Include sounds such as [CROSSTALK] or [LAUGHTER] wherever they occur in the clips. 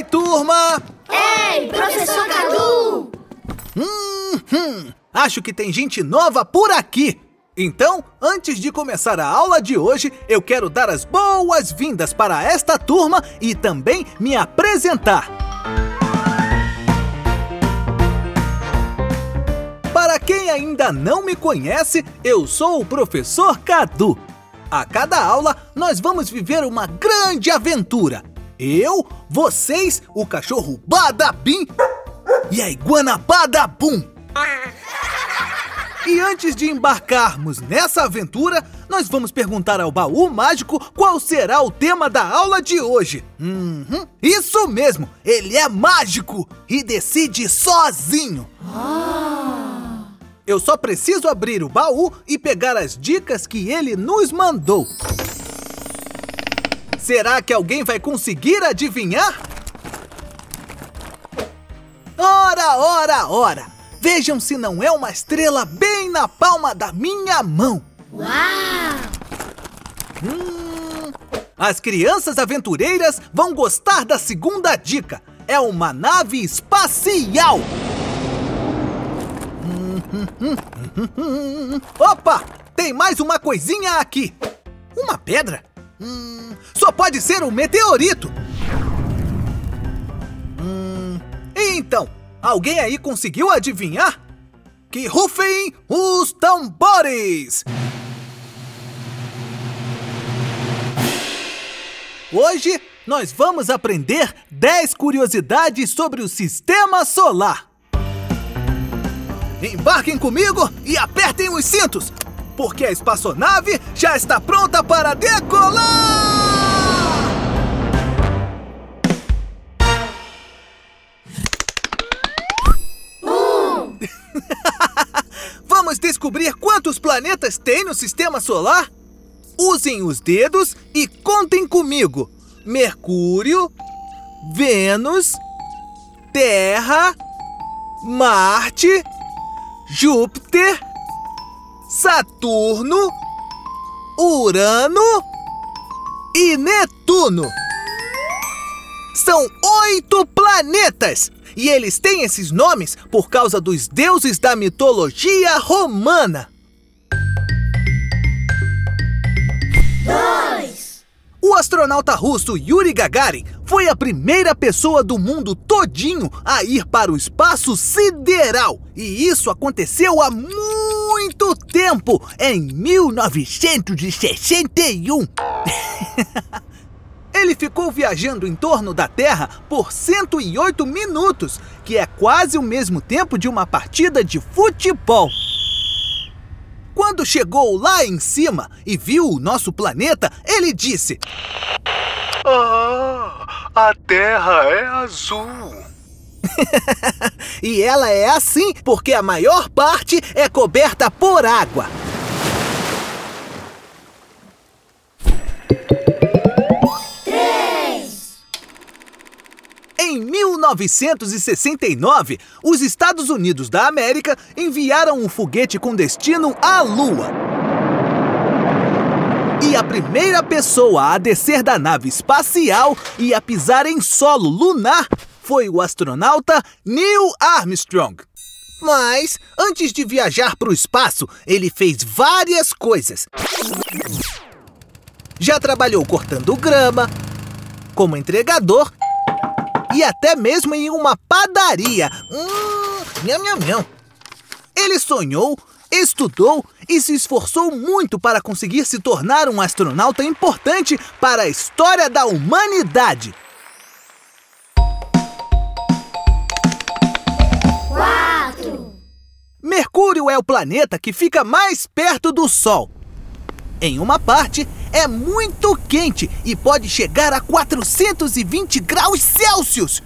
Oi, turma! Ei, professor Cadu! Hum, hum, acho que tem gente nova por aqui. Então, antes de começar a aula de hoje, eu quero dar as boas-vindas para esta turma e também me apresentar. Para quem ainda não me conhece, eu sou o professor Cadu. A cada aula, nós vamos viver uma grande aventura. Eu, vocês, o cachorro Badabim e a iguana Badabum. E antes de embarcarmos nessa aventura, nós vamos perguntar ao baú mágico qual será o tema da aula de hoje. Uhum, isso mesmo, ele é mágico e decide sozinho. Eu só preciso abrir o baú e pegar as dicas que ele nos mandou. Será que alguém vai conseguir adivinhar? Ora, ora, ora! Vejam se não é uma estrela bem na palma da minha mão. Uau! Hum, as crianças aventureiras vão gostar da segunda dica. É uma nave espacial. [LAUGHS] Opa! Tem mais uma coisinha aqui. Uma pedra? Hum, só pode ser um meteorito. Hum, então, Alguém aí conseguiu adivinhar? Que rufem os tambores! Hoje nós vamos aprender 10 curiosidades sobre o sistema solar. Embarquem comigo e apertem os cintos, porque a espaçonave já está pronta para decolar! [LAUGHS] Vamos descobrir quantos planetas tem no sistema solar? Usem os dedos e contem comigo: Mercúrio, Vênus, Terra, Marte, Júpiter, Saturno, Urano e Netuno. São oito planetas! E eles têm esses nomes por causa dos deuses da mitologia romana. 2. O astronauta russo Yuri Gagarin foi a primeira pessoa do mundo todinho a ir para o espaço sideral. E isso aconteceu há muito tempo, em 1961. [LAUGHS] Ele ficou viajando em torno da Terra por 108 minutos, que é quase o mesmo tempo de uma partida de futebol. Quando chegou lá em cima e viu o nosso planeta, ele disse: Ah, a Terra é azul. [LAUGHS] e ela é assim porque a maior parte é coberta por água. Em 1969, os Estados Unidos da América enviaram um foguete com destino à Lua. E a primeira pessoa a descer da nave espacial e a pisar em solo lunar foi o astronauta Neil Armstrong. Mas, antes de viajar para o espaço, ele fez várias coisas. Já trabalhou cortando grama, como entregador e até mesmo em uma padaria. Hum, nham, nham, nham. Ele sonhou, estudou e se esforçou muito para conseguir se tornar um astronauta importante para a história da humanidade. Mercúrio é o planeta que fica mais perto do Sol. Em uma parte, é muito quente e pode chegar a 420 graus Celsius.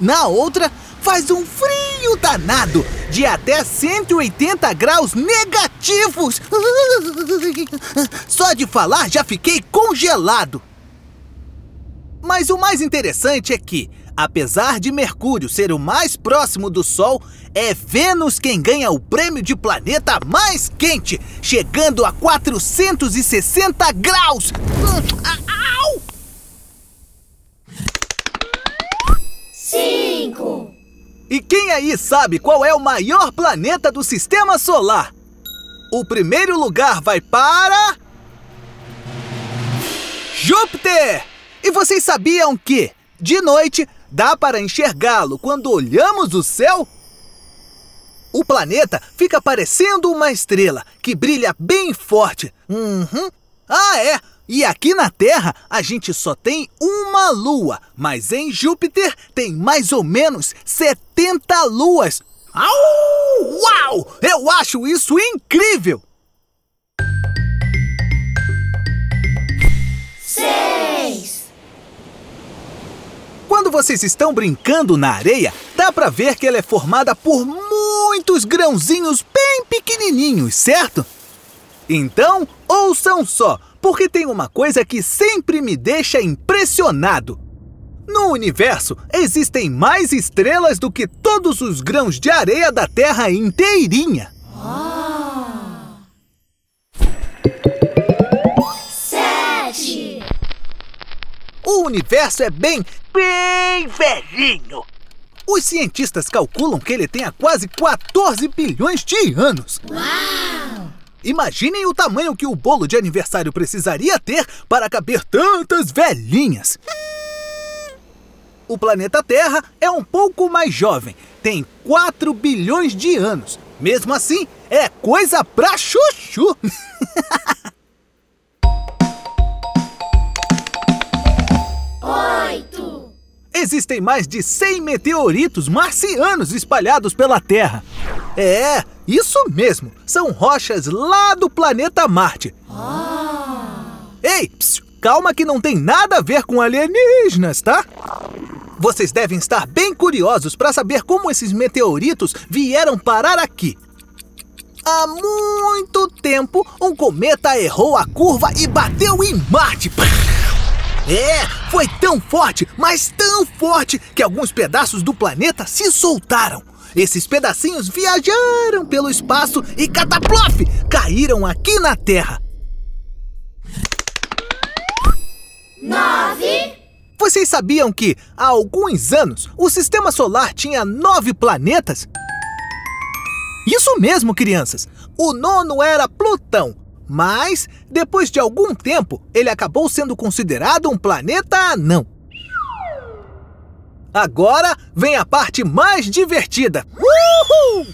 Na outra, faz um frio danado de até 180 graus negativos. Só de falar já fiquei congelado. Mas o mais interessante é que, Apesar de Mercúrio ser o mais próximo do Sol, é Vênus quem ganha o prêmio de planeta mais quente, chegando a 460 graus. Au! Cinco. E quem aí sabe qual é o maior planeta do sistema solar? O primeiro lugar vai para. Júpiter! E vocês sabiam que, de noite, dá para enxergá-lo quando olhamos o céu? O planeta fica parecendo uma estrela que brilha bem forte. Uhum. Ah, é! E aqui na Terra a gente só tem uma lua, mas em Júpiter tem mais ou menos 70 luas. Au! Uau! Eu acho isso incrível! Quando vocês estão brincando na areia, dá pra ver que ela é formada por muitos grãozinhos bem pequenininhos, certo? Então, ouçam só, porque tem uma coisa que sempre me deixa impressionado. No universo existem mais estrelas do que todos os grãos de areia da Terra inteirinha. Universo é bem, bem velhinho. Os cientistas calculam que ele tenha quase 14 bilhões de anos. Imaginem o tamanho que o bolo de aniversário precisaria ter para caber tantas velhinhas. O planeta Terra é um pouco mais jovem, tem 4 bilhões de anos. Mesmo assim, é coisa pra chuchu. [LAUGHS] Existem mais de 100 meteoritos marcianos espalhados pela Terra. É, isso mesmo. São rochas lá do planeta Marte. Ei, psiu, calma que não tem nada a ver com alienígenas, tá? Vocês devem estar bem curiosos para saber como esses meteoritos vieram parar aqui. Há muito tempo, um cometa errou a curva e bateu em Marte. É, foi tão forte, mas tão forte, que alguns pedaços do planeta se soltaram. Esses pedacinhos viajaram pelo espaço e cataplof, caíram aqui na Terra. Nove. Vocês sabiam que, há alguns anos, o sistema solar tinha nove planetas? Isso mesmo, crianças! O nono era Plutão, mas, depois de algum tempo, ele acabou sendo considerado um planeta anão. Agora vem a parte mais divertida. Uhul!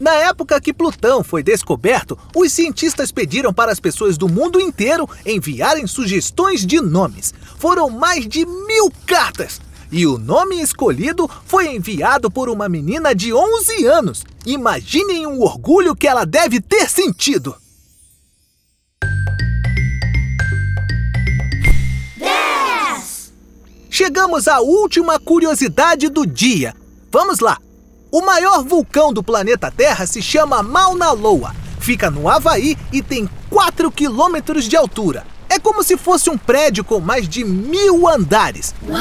Na época que Plutão foi descoberto, os cientistas pediram para as pessoas do mundo inteiro enviarem sugestões de nomes. Foram mais de mil cartas. E o nome escolhido foi enviado por uma menina de 11 anos. Imaginem o orgulho que ela deve ter sentido. Chegamos à última curiosidade do dia. Vamos lá! O maior vulcão do planeta Terra se chama Mauna Loa. Fica no Havaí e tem 4 quilômetros de altura. É como se fosse um prédio com mais de mil andares. Uau.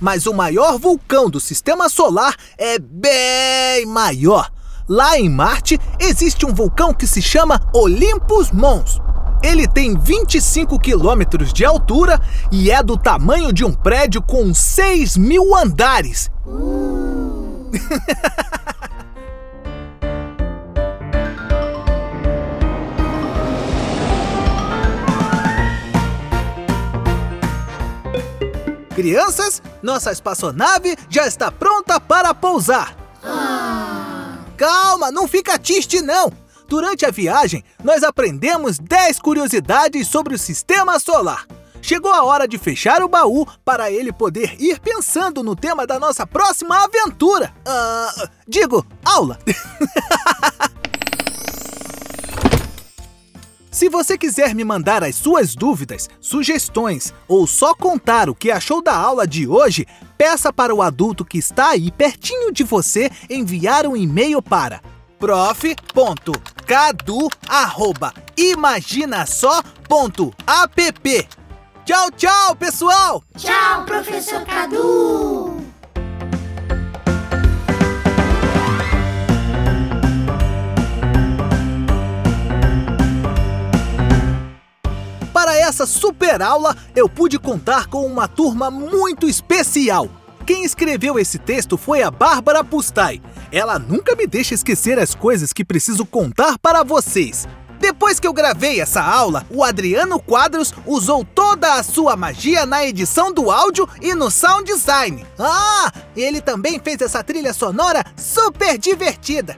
Mas o maior vulcão do sistema solar é bem maior. Lá em Marte existe um vulcão que se chama Olympus Mons. Ele tem 25 quilômetros de altura e é do tamanho de um prédio com 6 mil andares. [LAUGHS] Crianças, nossa espaçonave já está pronta para pousar. Calma, não fica triste não. Durante a viagem, nós aprendemos 10 curiosidades sobre o sistema solar. Chegou a hora de fechar o baú para ele poder ir pensando no tema da nossa próxima aventura. Ah, digo, aula. [LAUGHS] Se você quiser me mandar as suas dúvidas, sugestões ou só contar o que achou da aula de hoje, peça para o adulto que está aí pertinho de você enviar um e-mail para prof.cadu@imaginasó.app. Tchau, tchau, pessoal! Tchau, professor Cadu. Para essa super aula, eu pude contar com uma turma muito especial. Quem escreveu esse texto foi a Bárbara Pustai. Ela nunca me deixa esquecer as coisas que preciso contar para vocês. Depois que eu gravei essa aula, o Adriano Quadros usou toda a sua magia na edição do áudio e no sound design. Ah, ele também fez essa trilha sonora super divertida.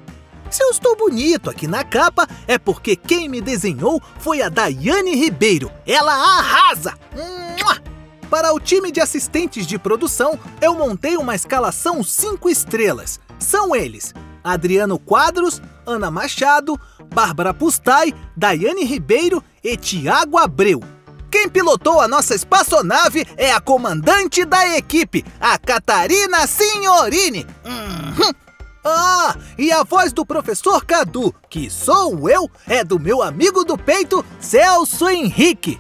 Se eu estou bonito aqui na capa, é porque quem me desenhou foi a Daiane Ribeiro. Ela arrasa! Mua! Para o time de assistentes de produção, eu montei uma escalação 5 estrelas. São eles: Adriano Quadros, Ana Machado, Bárbara Pustai, Daiane Ribeiro e Tiago Abreu. Quem pilotou a nossa espaçonave é a comandante da equipe, a Catarina Signorini. Uhum. Ah, e a voz do professor Cadu, que sou eu, é do meu amigo do peito, Celso Henrique.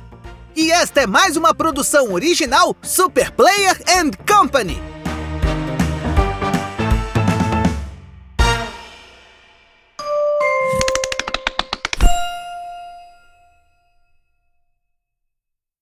E esta é mais uma produção original Super Player and Company.